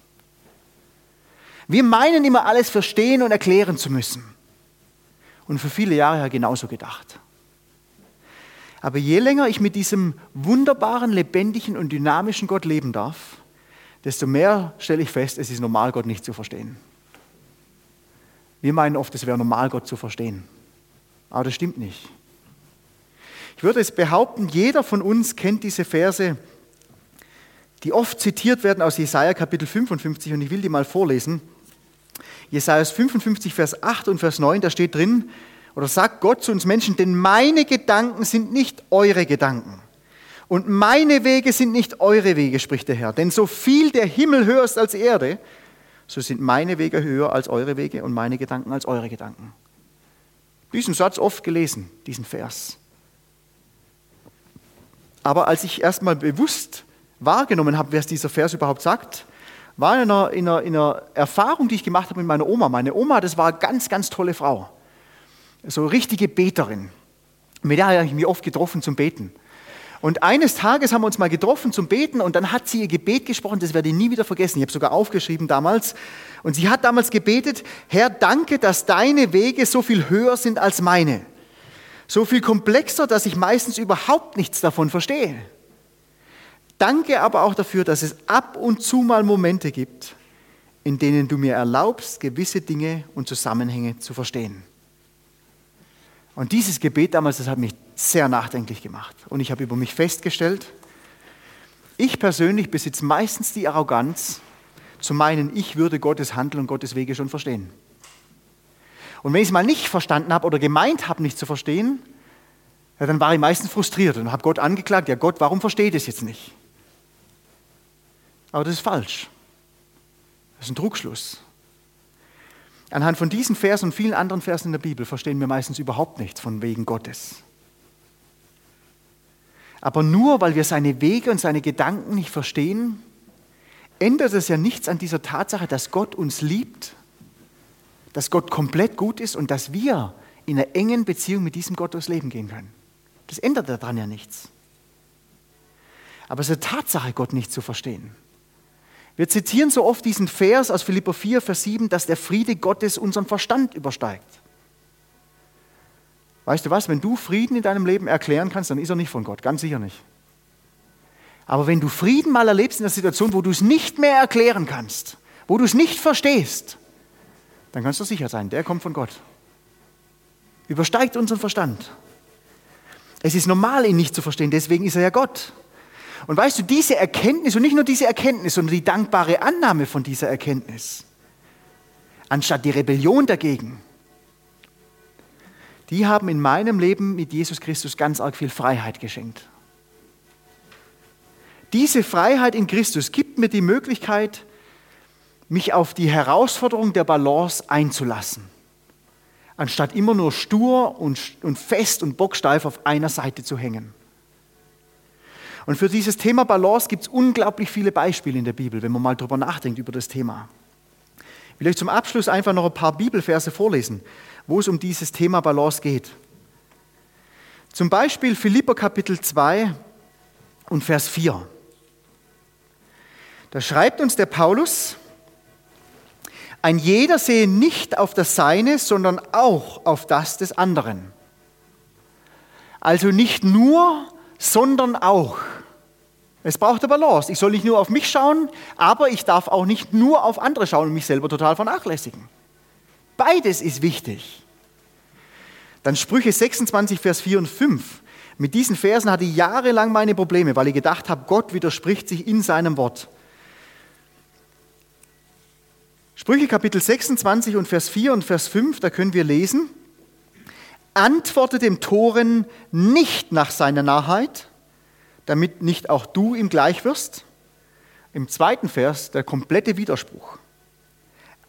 Wir meinen immer alles verstehen und erklären zu müssen. Und für viele Jahre ja genauso gedacht. Aber je länger ich mit diesem wunderbaren, lebendigen und dynamischen Gott leben darf, desto mehr stelle ich fest, es ist normal, Gott nicht zu verstehen. Wir meinen oft, es wäre normal, Gott zu verstehen. Aber das stimmt nicht. Ich würde es behaupten, jeder von uns kennt diese Verse, die oft zitiert werden aus Jesaja Kapitel 55 und ich will die mal vorlesen. Jesaja 55, Vers 8 und Vers 9, da steht drin, oder sagt Gott zu uns Menschen, denn meine Gedanken sind nicht eure Gedanken. Und meine Wege sind nicht eure Wege, spricht der Herr. Denn so viel der Himmel höher ist als Erde, so sind meine Wege höher als eure Wege und meine Gedanken als eure Gedanken. Diesen Satz oft gelesen, diesen Vers. Aber als ich erstmal bewusst wahrgenommen habe, was dieser Vers überhaupt sagt, war in einer, in, einer, in einer, Erfahrung, die ich gemacht habe mit meiner Oma. Meine Oma, das war eine ganz, ganz tolle Frau. So richtige Beterin. Mit der habe ich mich oft getroffen zum Beten. Und eines Tages haben wir uns mal getroffen zum Beten und dann hat sie ihr Gebet gesprochen, das werde ich nie wieder vergessen. Ich habe sogar aufgeschrieben damals. Und sie hat damals gebetet, Herr, danke, dass deine Wege so viel höher sind als meine. So viel komplexer, dass ich meistens überhaupt nichts davon verstehe. Danke aber auch dafür, dass es ab und zu mal Momente gibt, in denen du mir erlaubst, gewisse Dinge und Zusammenhänge zu verstehen. Und dieses Gebet damals, das hat mich sehr nachdenklich gemacht. Und ich habe über mich festgestellt, ich persönlich besitze meistens die Arroganz, zu meinen, ich würde Gottes Handeln und Gottes Wege schon verstehen. Und wenn ich es mal nicht verstanden habe oder gemeint habe, nicht zu verstehen, ja, dann war ich meistens frustriert und habe Gott angeklagt, ja Gott, warum versteht es jetzt nicht? Aber das ist falsch. Das ist ein Trugschluss. Anhand von diesen Versen und vielen anderen Versen in der Bibel verstehen wir meistens überhaupt nichts von wegen Gottes. Aber nur weil wir seine Wege und seine Gedanken nicht verstehen, ändert es ja nichts an dieser Tatsache, dass Gott uns liebt, dass Gott komplett gut ist und dass wir in einer engen Beziehung mit diesem Gott durchs Leben gehen können. Das ändert daran ja nichts. Aber es ist eine Tatsache, Gott nicht zu verstehen. Wir zitieren so oft diesen Vers aus Philipper 4, Vers 7, dass der Friede Gottes unseren Verstand übersteigt. Weißt du was, wenn du Frieden in deinem Leben erklären kannst, dann ist er nicht von Gott, ganz sicher nicht. Aber wenn du Frieden mal erlebst in der Situation, wo du es nicht mehr erklären kannst, wo du es nicht verstehst, dann kannst du sicher sein, der kommt von Gott. Übersteigt unseren Verstand. Es ist normal, ihn nicht zu verstehen, deswegen ist er ja Gott. Und weißt du, diese Erkenntnis und nicht nur diese Erkenntnis, sondern die dankbare Annahme von dieser Erkenntnis, anstatt die Rebellion dagegen, die haben in meinem Leben mit Jesus Christus ganz arg viel Freiheit geschenkt. Diese Freiheit in Christus gibt mir die Möglichkeit, mich auf die Herausforderung der Balance einzulassen, anstatt immer nur stur und, fest und bocksteif auf einer Seite zu hängen. Und für dieses Thema Balance gibt es unglaublich viele Beispiele in der Bibel, wenn man mal darüber nachdenkt, über das Thema. Ich will euch zum Abschluss einfach noch ein paar Bibelverse vorlesen, wo es um dieses Thema Balance geht. Zum Beispiel Philipper Kapitel 2 und Vers 4. Da schreibt uns der Paulus, ein jeder sehe nicht auf das Seine, sondern auch auf das des anderen. Also nicht nur sondern auch. Es braucht eine Balance. Ich soll nicht nur auf mich schauen, aber ich darf auch nicht nur auf andere schauen und mich selber total vernachlässigen. Beides ist wichtig. Dann Sprüche 26, Vers 4 und 5. Mit diesen Versen hatte ich jahrelang meine Probleme, weil ich gedacht habe, Gott widerspricht sich in seinem Wort. Sprüche Kapitel 26 und Vers 4 und Vers 5, da können wir lesen, antworte dem Toren nicht nach seiner Narrheit, damit nicht auch du ihm gleich wirst. Im zweiten Vers der komplette Widerspruch.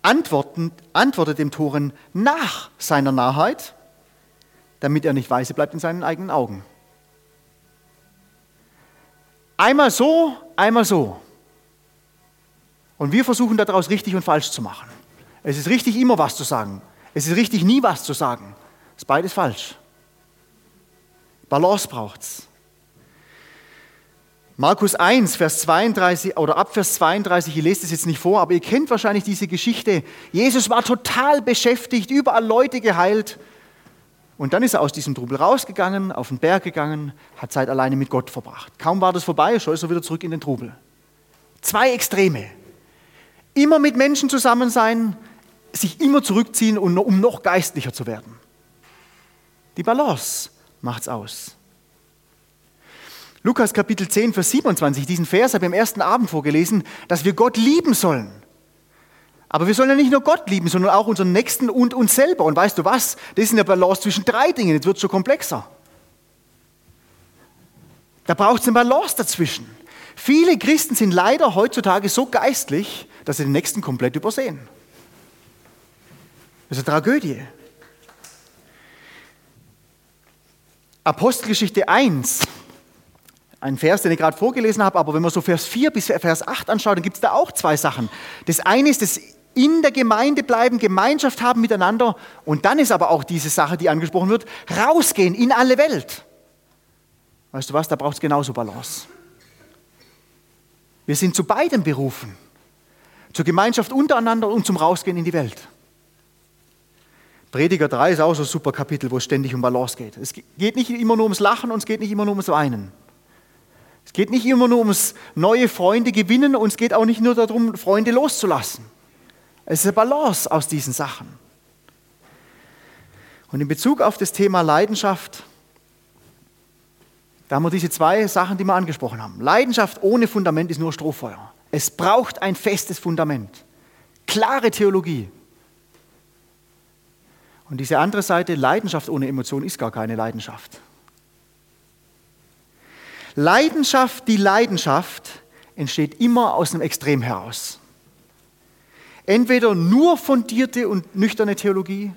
Antworten, antworte dem Toren nach seiner Narrheit, damit er nicht weise bleibt in seinen eigenen Augen. Einmal so, einmal so. Und wir versuchen daraus richtig und falsch zu machen. Es ist richtig, immer was zu sagen. Es ist richtig, nie was zu sagen. Ist beides falsch. Balance braucht's. Markus 1, Vers 32 oder ab Vers 32, ich lese das jetzt nicht vor, aber ihr kennt wahrscheinlich diese Geschichte. Jesus war total beschäftigt, überall Leute geheilt. Und dann ist er aus diesem Trubel rausgegangen, auf den Berg gegangen, hat Zeit alleine mit Gott verbracht. Kaum war das vorbei, schon er wieder zurück in den Trubel. Zwei Extreme. Immer mit Menschen zusammen sein, sich immer zurückziehen, um noch geistlicher zu werden. Die Balance macht's aus. Lukas Kapitel 10, Vers 27, diesen Vers habe ich am ersten Abend vorgelesen, dass wir Gott lieben sollen. Aber wir sollen ja nicht nur Gott lieben, sondern auch unseren Nächsten und uns selber. Und weißt du was? Das ist eine Balance zwischen drei Dingen. Jetzt wird es schon komplexer. Da braucht es eine Balance dazwischen. Viele Christen sind leider heutzutage so geistlich, dass sie den Nächsten komplett übersehen. Das ist eine Tragödie. Apostelgeschichte 1, ein Vers, den ich gerade vorgelesen habe, aber wenn man so Vers 4 bis Vers 8 anschaut, dann gibt es da auch zwei Sachen. Das eine ist das in der Gemeinde bleiben, Gemeinschaft haben miteinander und dann ist aber auch diese Sache, die angesprochen wird, rausgehen in alle Welt. Weißt du was, da braucht es genauso Balance. Wir sind zu beidem berufen. Zur Gemeinschaft untereinander und zum Rausgehen in die Welt. Prediger 3 ist auch so ein super Kapitel, wo es ständig um Balance geht. Es geht nicht immer nur ums Lachen und es geht nicht immer nur ums Weinen. Es geht nicht immer nur ums neue Freunde gewinnen und es geht auch nicht nur darum, Freunde loszulassen. Es ist eine Balance aus diesen Sachen. Und in Bezug auf das Thema Leidenschaft, da haben wir diese zwei Sachen, die wir angesprochen haben. Leidenschaft ohne Fundament ist nur Strohfeuer. Es braucht ein festes Fundament, klare Theologie. Und diese andere Seite, Leidenschaft ohne Emotion, ist gar keine Leidenschaft. Leidenschaft, die Leidenschaft entsteht immer aus einem Extrem heraus. Entweder nur fundierte und nüchterne Theologie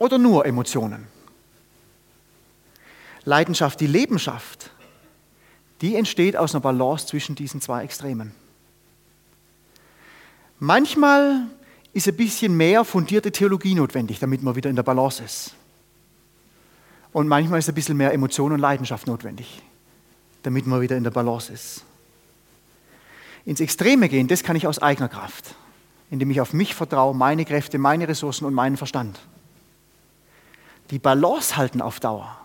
oder nur Emotionen. Leidenschaft, die Lebenschaft, die entsteht aus einer Balance zwischen diesen zwei Extremen. Manchmal ist ein bisschen mehr fundierte Theologie notwendig, damit man wieder in der Balance ist. Und manchmal ist ein bisschen mehr Emotion und Leidenschaft notwendig, damit man wieder in der Balance ist. Ins Extreme gehen, das kann ich aus eigener Kraft, indem ich auf mich vertraue, meine Kräfte, meine Ressourcen und meinen Verstand. Die Balance halten auf Dauer,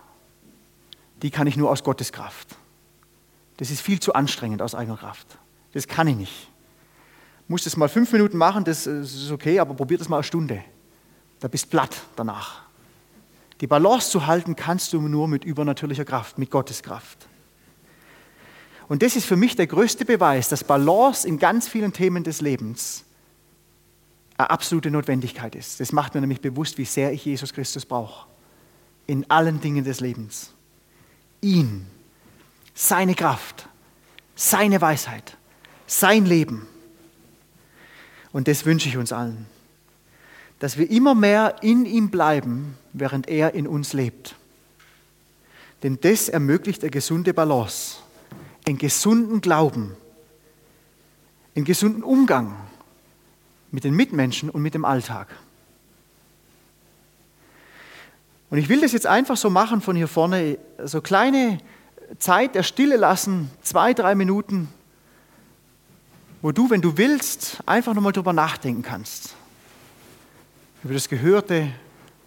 die kann ich nur aus Gottes Kraft. Das ist viel zu anstrengend aus eigener Kraft. Das kann ich nicht. Muss das mal fünf Minuten machen, das ist okay, aber probiert das mal eine Stunde. Da bist platt danach. Die Balance zu halten kannst du nur mit übernatürlicher Kraft, mit Gottes Kraft. Und das ist für mich der größte Beweis, dass Balance in ganz vielen Themen des Lebens eine absolute Notwendigkeit ist. Das macht mir nämlich bewusst, wie sehr ich Jesus Christus brauche. In allen Dingen des Lebens. Ihn, seine Kraft, seine Weisheit, sein Leben. Und das wünsche ich uns allen. Dass wir immer mehr in ihm bleiben, während er in uns lebt. Denn das ermöglicht eine gesunde Balance einen gesunden Glauben, einen gesunden Umgang mit den Mitmenschen und mit dem Alltag. Und ich will das jetzt einfach so machen von hier vorne, so kleine Zeit der Stille lassen, zwei, drei Minuten, wo du, wenn du willst, einfach nochmal drüber nachdenken kannst. Über das Gehörte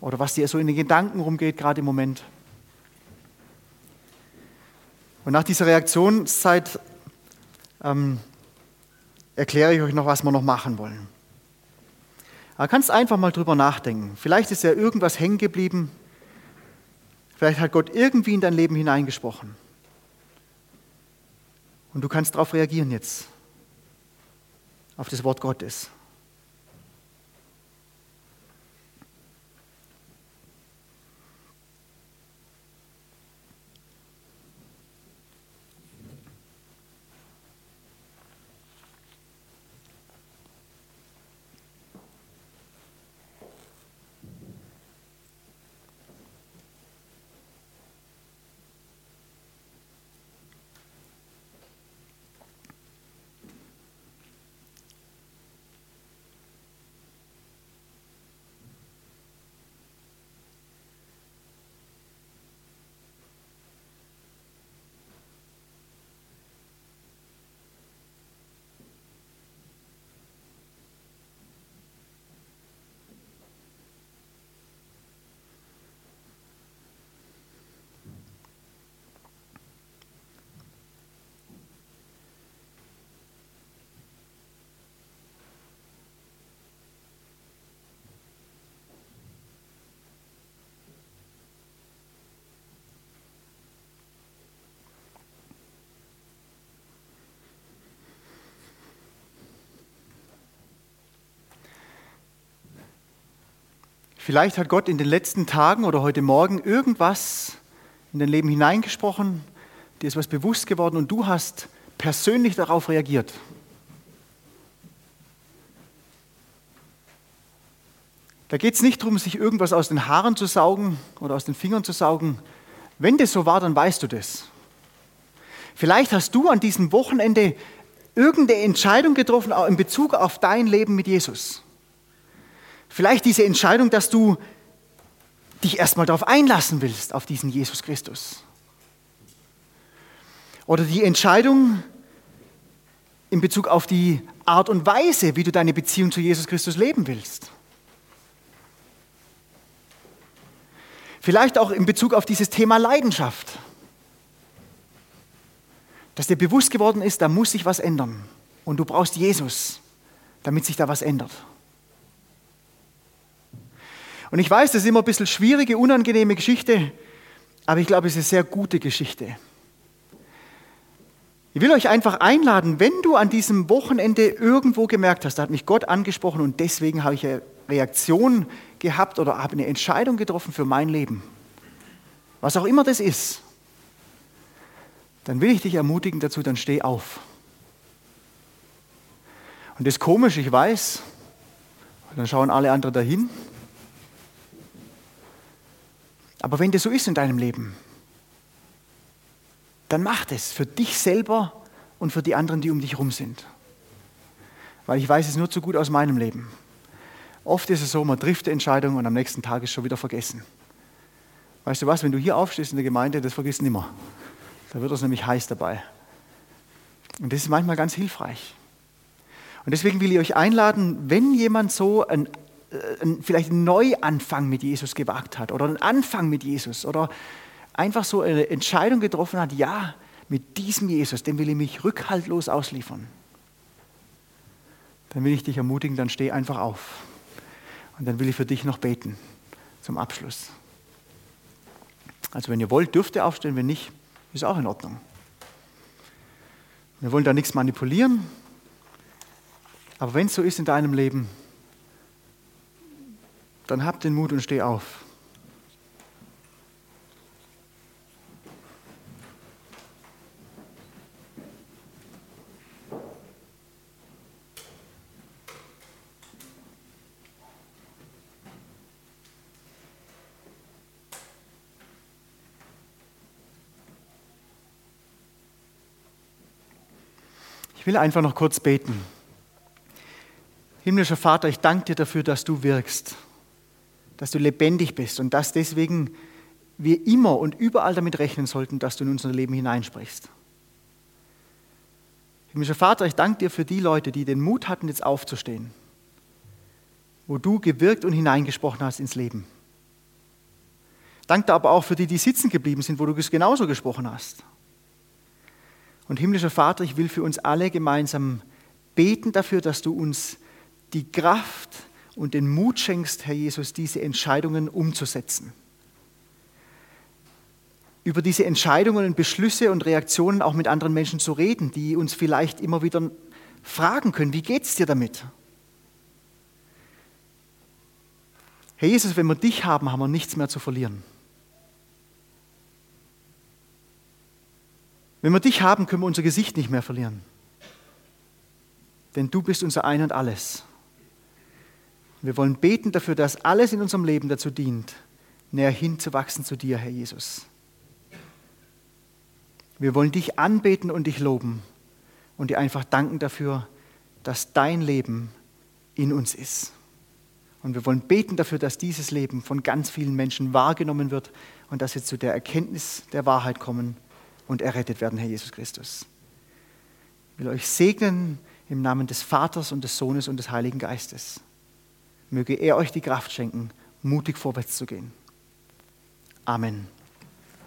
oder was dir so in den Gedanken rumgeht, gerade im Moment. Und nach dieser Reaktionszeit ähm, erkläre ich euch noch, was wir noch machen wollen. Aber kannst einfach mal drüber nachdenken. Vielleicht ist ja irgendwas hängen geblieben. Vielleicht hat Gott irgendwie in dein Leben hineingesprochen. Und du kannst darauf reagieren jetzt. Auf das Wort Gottes. Vielleicht hat Gott in den letzten Tagen oder heute Morgen irgendwas in dein Leben hineingesprochen, dir ist was bewusst geworden und du hast persönlich darauf reagiert. Da geht es nicht darum, sich irgendwas aus den Haaren zu saugen oder aus den Fingern zu saugen. Wenn das so war, dann weißt du das. Vielleicht hast du an diesem Wochenende irgendeine Entscheidung getroffen in Bezug auf dein Leben mit Jesus. Vielleicht diese Entscheidung, dass du dich erstmal darauf einlassen willst, auf diesen Jesus Christus. Oder die Entscheidung in Bezug auf die Art und Weise, wie du deine Beziehung zu Jesus Christus leben willst. Vielleicht auch in Bezug auf dieses Thema Leidenschaft. Dass dir bewusst geworden ist, da muss sich was ändern. Und du brauchst Jesus, damit sich da was ändert. Und ich weiß, das ist immer ein bisschen schwierige, unangenehme Geschichte, aber ich glaube, es ist eine sehr gute Geschichte. Ich will euch einfach einladen, wenn du an diesem Wochenende irgendwo gemerkt hast, da hat mich Gott angesprochen und deswegen habe ich eine Reaktion gehabt oder habe eine Entscheidung getroffen für mein Leben, was auch immer das ist, dann will ich dich ermutigen dazu, dann steh auf. Und das ist komisch, ich weiß, dann schauen alle anderen dahin. Aber wenn das so ist in deinem Leben, dann mach das für dich selber und für die anderen, die um dich herum sind. Weil ich weiß es nur zu gut aus meinem Leben. Oft ist es so, man trifft die Entscheidung und am nächsten Tag ist schon wieder vergessen. Weißt du was, wenn du hier aufstehst in der Gemeinde, das vergisst nimmer. Da wird es nämlich heiß dabei. Und das ist manchmal ganz hilfreich. Und deswegen will ich euch einladen, wenn jemand so ein, ein, vielleicht einen Neuanfang mit Jesus gewagt hat oder einen Anfang mit Jesus oder einfach so eine Entscheidung getroffen hat, ja, mit diesem Jesus, dem will ich mich rückhaltlos ausliefern, dann will ich dich ermutigen, dann steh einfach auf. Und dann will ich für dich noch beten zum Abschluss. Also wenn ihr wollt, dürft ihr aufstehen, wenn nicht, ist auch in Ordnung. Wir wollen da nichts manipulieren, aber wenn es so ist in deinem Leben, dann hab den Mut und steh auf. will einfach noch kurz beten. Himmlischer Vater, ich danke dir dafür, dass du wirkst, dass du lebendig bist und dass deswegen wir immer und überall damit rechnen sollten, dass du in unser Leben hineinsprichst. Himmlischer Vater, ich danke dir für die Leute, die den Mut hatten, jetzt aufzustehen, wo du gewirkt und hineingesprochen hast ins Leben. Danke aber auch für die, die sitzen geblieben sind, wo du es genauso gesprochen hast. Und himmlischer Vater, ich will für uns alle gemeinsam beten dafür, dass du uns die Kraft und den Mut schenkst, Herr Jesus, diese Entscheidungen umzusetzen. Über diese Entscheidungen und Beschlüsse und Reaktionen auch mit anderen Menschen zu reden, die uns vielleicht immer wieder fragen können, wie geht es dir damit? Herr Jesus, wenn wir dich haben, haben wir nichts mehr zu verlieren. Wenn wir dich haben, können wir unser Gesicht nicht mehr verlieren. Denn du bist unser Ein und alles. Wir wollen beten dafür, dass alles in unserem Leben dazu dient, näher hinzuwachsen zu dir, Herr Jesus. Wir wollen dich anbeten und dich loben und dir einfach danken dafür, dass dein Leben in uns ist. Und wir wollen beten dafür, dass dieses Leben von ganz vielen Menschen wahrgenommen wird und dass sie zu der Erkenntnis der Wahrheit kommen und errettet werden, Herr Jesus Christus. Ich will euch segnen im Namen des Vaters und des Sohnes und des Heiligen Geistes. Möge er euch die Kraft schenken, mutig vorwärts zu gehen. Amen.